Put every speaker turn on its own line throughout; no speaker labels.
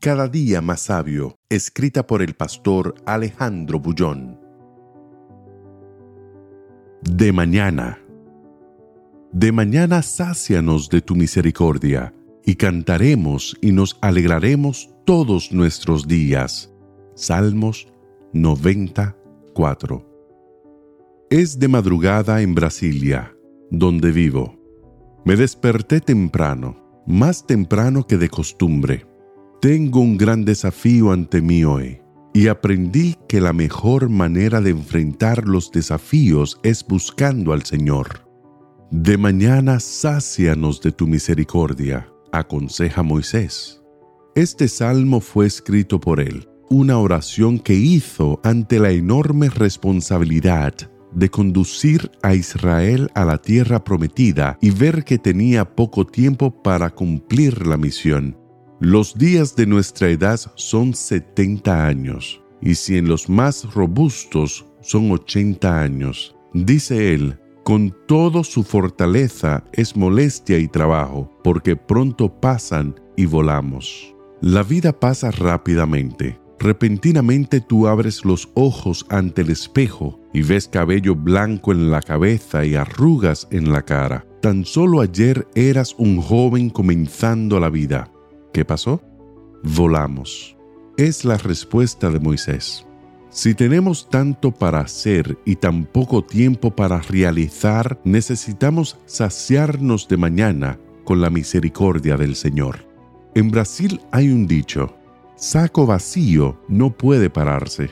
Cada día más sabio, escrita por el pastor Alejandro Bullón. De mañana. De mañana sácianos de tu misericordia, y cantaremos y nos alegraremos todos nuestros días. Salmos 94. Es de madrugada en Brasilia, donde vivo. Me desperté temprano, más temprano que de costumbre tengo un gran desafío ante mí hoy y aprendí que la mejor manera de enfrentar los desafíos es buscando al Señor. De mañana sácianos de tu misericordia, aconseja Moisés. Este salmo fue escrito por él, una oración que hizo ante la enorme responsabilidad de conducir a Israel a la tierra prometida y ver que tenía poco tiempo para cumplir la misión los días de nuestra edad son 70 años, y si en los más robustos son 80 años. Dice él, con todo su fortaleza es molestia y trabajo, porque pronto pasan y volamos. La vida pasa rápidamente. Repentinamente tú abres los ojos ante el espejo y ves cabello blanco en la cabeza y arrugas en la cara. Tan solo ayer eras un joven comenzando la vida ¿Qué pasó? Volamos. Es la respuesta de Moisés. Si tenemos tanto para hacer y tan poco tiempo para realizar, necesitamos saciarnos de mañana con la misericordia del Señor. En Brasil hay un dicho, saco vacío no puede pararse.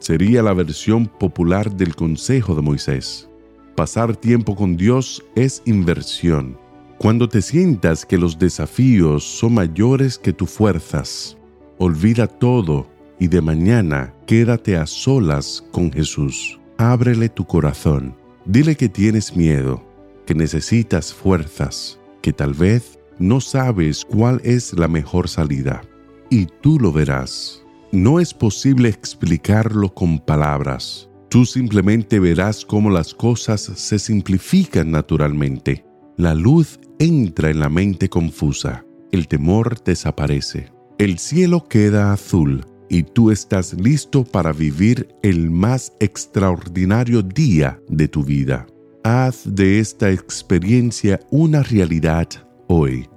Sería la versión popular del consejo de Moisés. Pasar tiempo con Dios es inversión cuando te sientas que los desafíos son mayores que tus fuerzas, olvida todo y de mañana quédate a solas con Jesús. Ábrele tu corazón. Dile que tienes miedo, que necesitas fuerzas, que tal vez no sabes cuál es la mejor salida. Y tú lo verás. No es posible explicarlo con palabras. Tú simplemente verás cómo las cosas se simplifican naturalmente. La luz entra en la mente confusa, el temor desaparece, el cielo queda azul y tú estás listo para vivir el más extraordinario día de tu vida. Haz de esta experiencia una realidad hoy.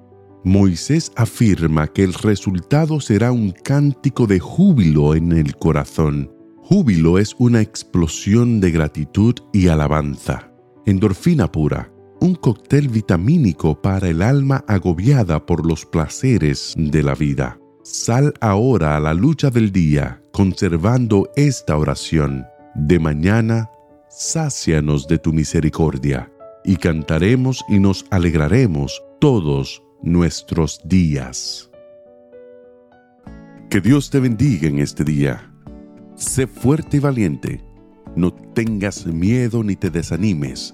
Moisés afirma que el resultado será un cántico de júbilo en el corazón. Júbilo es una explosión de gratitud y alabanza, endorfina pura, un cóctel vitamínico para el alma agobiada por los placeres de la vida. Sal ahora a la lucha del día, conservando esta oración. De mañana, sácianos de tu misericordia, y cantaremos y nos alegraremos todos nuestros días. Que Dios te bendiga en este día. Sé fuerte y valiente. No tengas miedo ni te desanimes